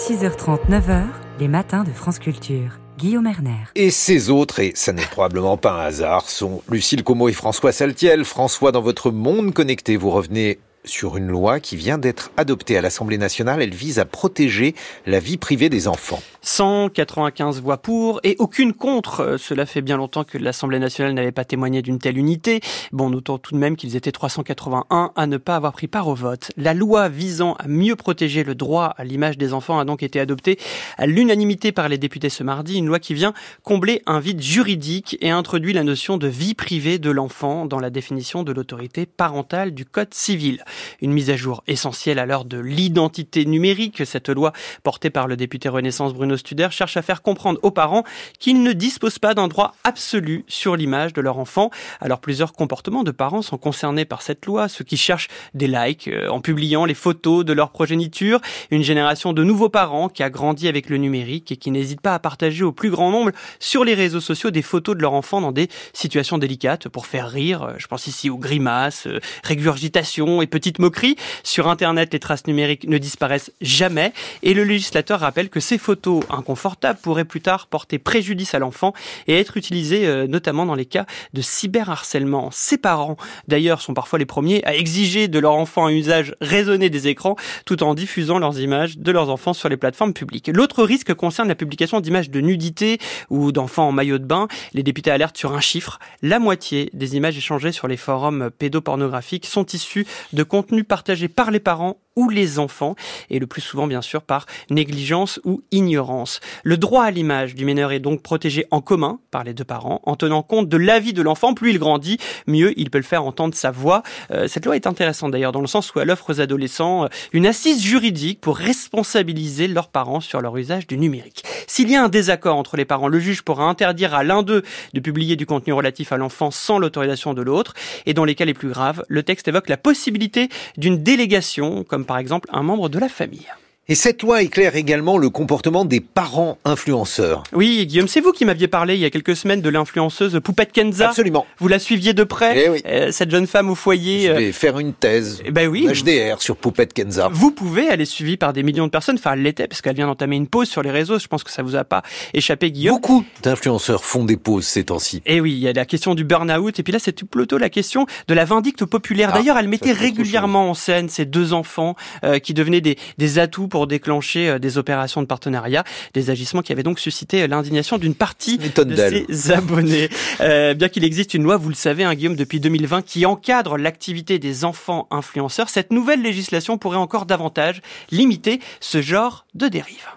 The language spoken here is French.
6h30, 9h, les matins de France Culture. Guillaume Erner. Et ces autres, et ça n'est probablement pas un hasard, sont Lucille Como et François Saltiel. François, dans votre monde connecté, vous revenez sur une loi qui vient d'être adoptée à l'Assemblée nationale. Elle vise à protéger la vie privée des enfants. 195 voix pour et aucune contre. Euh, cela fait bien longtemps que l'Assemblée nationale n'avait pas témoigné d'une telle unité. Bon, notons tout de même qu'ils étaient 381 à ne pas avoir pris part au vote. La loi visant à mieux protéger le droit à l'image des enfants a donc été adoptée à l'unanimité par les députés ce mardi. Une loi qui vient combler un vide juridique et introduit la notion de vie privée de l'enfant dans la définition de l'autorité parentale du Code civil. Une mise à jour essentielle à l'heure de l'identité numérique. Cette loi, portée par le député Renaissance Bruno Studer, cherche à faire comprendre aux parents qu'ils ne disposent pas d'un droit absolu sur l'image de leur enfant. Alors plusieurs comportements de parents sont concernés par cette loi, ceux qui cherchent des likes euh, en publiant les photos de leur progéniture, une génération de nouveaux parents qui a grandi avec le numérique et qui n'hésitent pas à partager au plus grand nombre sur les réseaux sociaux des photos de leur enfant dans des situations délicates pour faire rire. Je pense ici aux grimaces, euh, régurgitations et petite moquerie. Sur Internet, les traces numériques ne disparaissent jamais et le législateur rappelle que ces photos inconfortables pourraient plus tard porter préjudice à l'enfant et être utilisées euh, notamment dans les cas de cyberharcèlement. Ses parents, d'ailleurs, sont parfois les premiers à exiger de leur enfant un usage raisonné des écrans tout en diffusant leurs images de leurs enfants sur les plateformes publiques. L'autre risque concerne la publication d'images de nudité ou d'enfants en maillot de bain. Les députés alertent sur un chiffre. La moitié des images échangées sur les forums pédopornographiques sont issues de contenu partagé par les parents ou les enfants, et le plus souvent bien sûr par négligence ou ignorance. Le droit à l'image du mineur est donc protégé en commun par les deux parents, en tenant compte de l'avis de l'enfant. Plus il grandit, mieux il peut le faire entendre sa voix. Euh, cette loi est intéressante d'ailleurs dans le sens où elle offre aux adolescents euh, une assise juridique pour responsabiliser leurs parents sur leur usage du numérique. S'il y a un désaccord entre les parents, le juge pourra interdire à l'un d'eux de publier du contenu relatif à l'enfant sans l'autorisation de l'autre, et dans les cas les plus graves, le texte évoque la possibilité d'une délégation, comme par exemple un membre de la famille. Et cette loi éclaire également le comportement des parents influenceurs. Oui, Guillaume, c'est vous qui m'aviez parlé il y a quelques semaines de l'influenceuse Poupette Kenza. Absolument. Vous la suiviez de près, eh oui. euh, cette jeune femme au foyer. Je vais faire une thèse, eh ben oui, HDR sur Poupette Kenza. Vous pouvez, elle est suivie par des millions de personnes. Enfin, elle l'était parce qu'elle vient d'entamer une pause sur les réseaux. Je pense que ça vous a pas échappé, Guillaume. Beaucoup d'influenceurs font des pauses ces temps-ci. Et oui, il y a la question du burn-out. Et puis là, c'est plutôt la question de la vindicte populaire. Ah, D'ailleurs, elle mettait régulièrement en scène ces deux enfants euh, qui devenaient des, des atouts pour déclencher euh, des opérations de partenariat, des agissements qui avaient donc suscité l'indignation d'une partie de ses abonnés. Euh, bien qu'il existe une loi, vous le savez, hein, Guillaume, depuis 2020, qui encadre l'activité des enfants influenceurs, cette nouvelle législation pourrait encore davantage limiter ce genre de dérive.